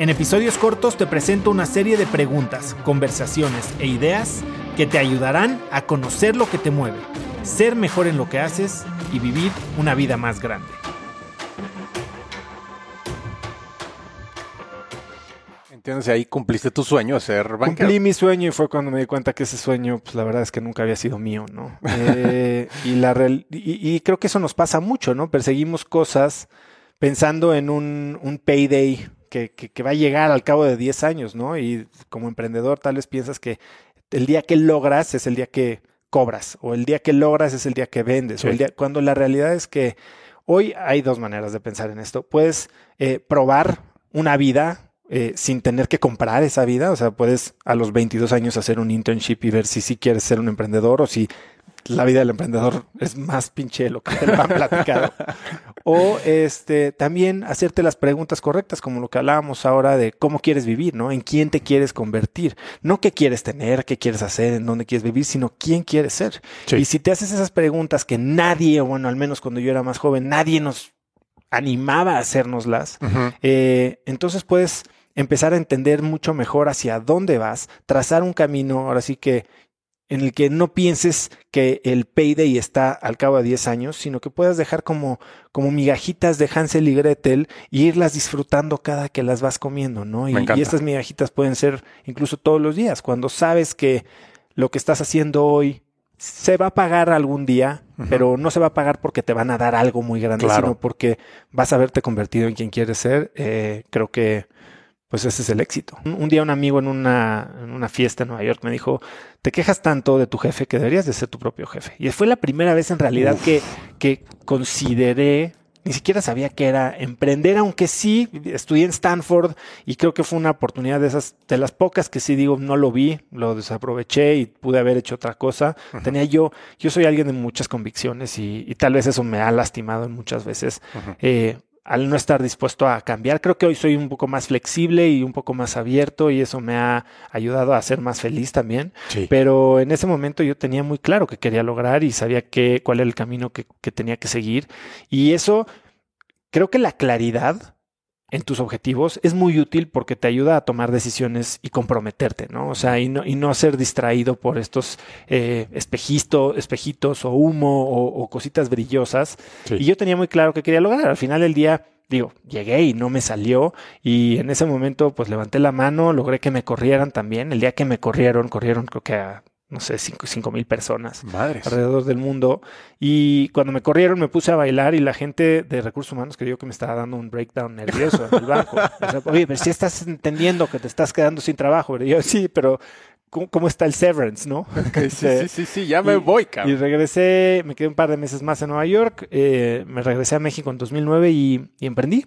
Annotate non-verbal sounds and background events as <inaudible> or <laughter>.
En episodios cortos te presento una serie de preguntas, conversaciones e ideas que te ayudarán a conocer lo que te mueve, ser mejor en lo que haces y vivir una vida más grande. Entonces ahí cumpliste tu sueño de ser banquero. Cumplí mi sueño y fue cuando me di cuenta que ese sueño, pues la verdad es que nunca había sido mío, ¿no? <laughs> Eh, y, la real- y, y creo que eso nos pasa mucho, ¿no? Perseguimos cosas pensando en un, un payday que, que, que va a llegar al cabo de 10 años, ¿no? Y como emprendedor tal vez piensas que el día que logras es el día que cobras, o el día que logras es el día que vendes, Sí. o el día, cuando la realidad es que hoy hay dos maneras de pensar en esto. Puedes eh, probar una vida eh, sin tener que comprar esa vida, o sea, puedes a los 22 años hacer un internship y ver si sí quieres ser un emprendedor o si la vida del emprendedor es más pinche de lo que te lo han platicado. O este, también hacerte las preguntas correctas, como lo que hablábamos ahora de cómo quieres vivir, ¿no? En quién te quieres convertir. No qué quieres tener, qué quieres hacer, en dónde quieres vivir, sino quién quieres ser. Sí. Y si te haces esas preguntas que nadie, bueno, al menos cuando yo era más joven, nadie nos animaba a hacérnoslas, eh, entonces puedes empezar a entender mucho mejor hacia dónde vas, trazar un camino, ahora sí que en el que no pienses que el payday está al cabo de 10 años, sino que puedas dejar como, como migajitas de Hansel y Gretel y irlas disfrutando cada que las vas comiendo, ¿no? Y, estas migajitas pueden ser incluso todos los días, cuando sabes que lo que estás haciendo hoy se va a pagar algún día, pero no se va a pagar porque te van a dar algo muy grande, Claro. sino porque vas a haberte convertido en quien quieres ser. Eh, creo que pues ese es el éxito. Un, día un amigo en una, en una fiesta en Nueva York me dijo, te quejas tanto de tu jefe que deberías de ser tu propio jefe. Y fue la primera vez en realidad que, que consideré, ni siquiera sabía que era emprender, aunque sí estudié en Stanford y creo que fue una oportunidad de esas, de las pocas que sí digo, no lo vi, lo desaproveché y pude haber hecho otra cosa. Tenía yo, yo soy alguien de muchas convicciones y, y tal vez eso me ha lastimado en muchas veces eh, al no estar dispuesto a cambiar. Creo que hoy soy un poco más flexible y un poco más abierto y eso me ha ayudado a ser más feliz también. Sí. Pero en ese momento yo tenía muy claro que quería lograr y sabía que, cuál era el camino que, que tenía que seguir. Y eso, creo que la claridad en tus objetivos es muy útil porque te ayuda a tomar decisiones y comprometerte, ¿no? O sea, y no, y no ser distraído por estos eh, espejitos o humo o, o cositas brillosas. Sí. Y yo tenía muy claro que quería lograr. Al final del día, digo, llegué y no me salió. Y en ese momento, pues levanté la mano, logré que me corrieran también. El día que me corrieron, corrieron creo que a, no sé, cinco, cinco mil personas Madres. alrededor del mundo. Y cuando me corrieron me puse a bailar y la gente de recursos humanos creyó que me estaba dando un breakdown nervioso en el banco. <laughs> O sea, Oye, pero si estás entendiendo que te estás quedando sin trabajo. Y yo, sí, pero ¿cómo, cómo está el severance, no? Sí, <laughs> sí, sí, sí, ya me Y- voy, Y cabrón. regresé, me quedé un par de meses más en Nueva York, eh, me regresé a México en 2009 y, y emprendí.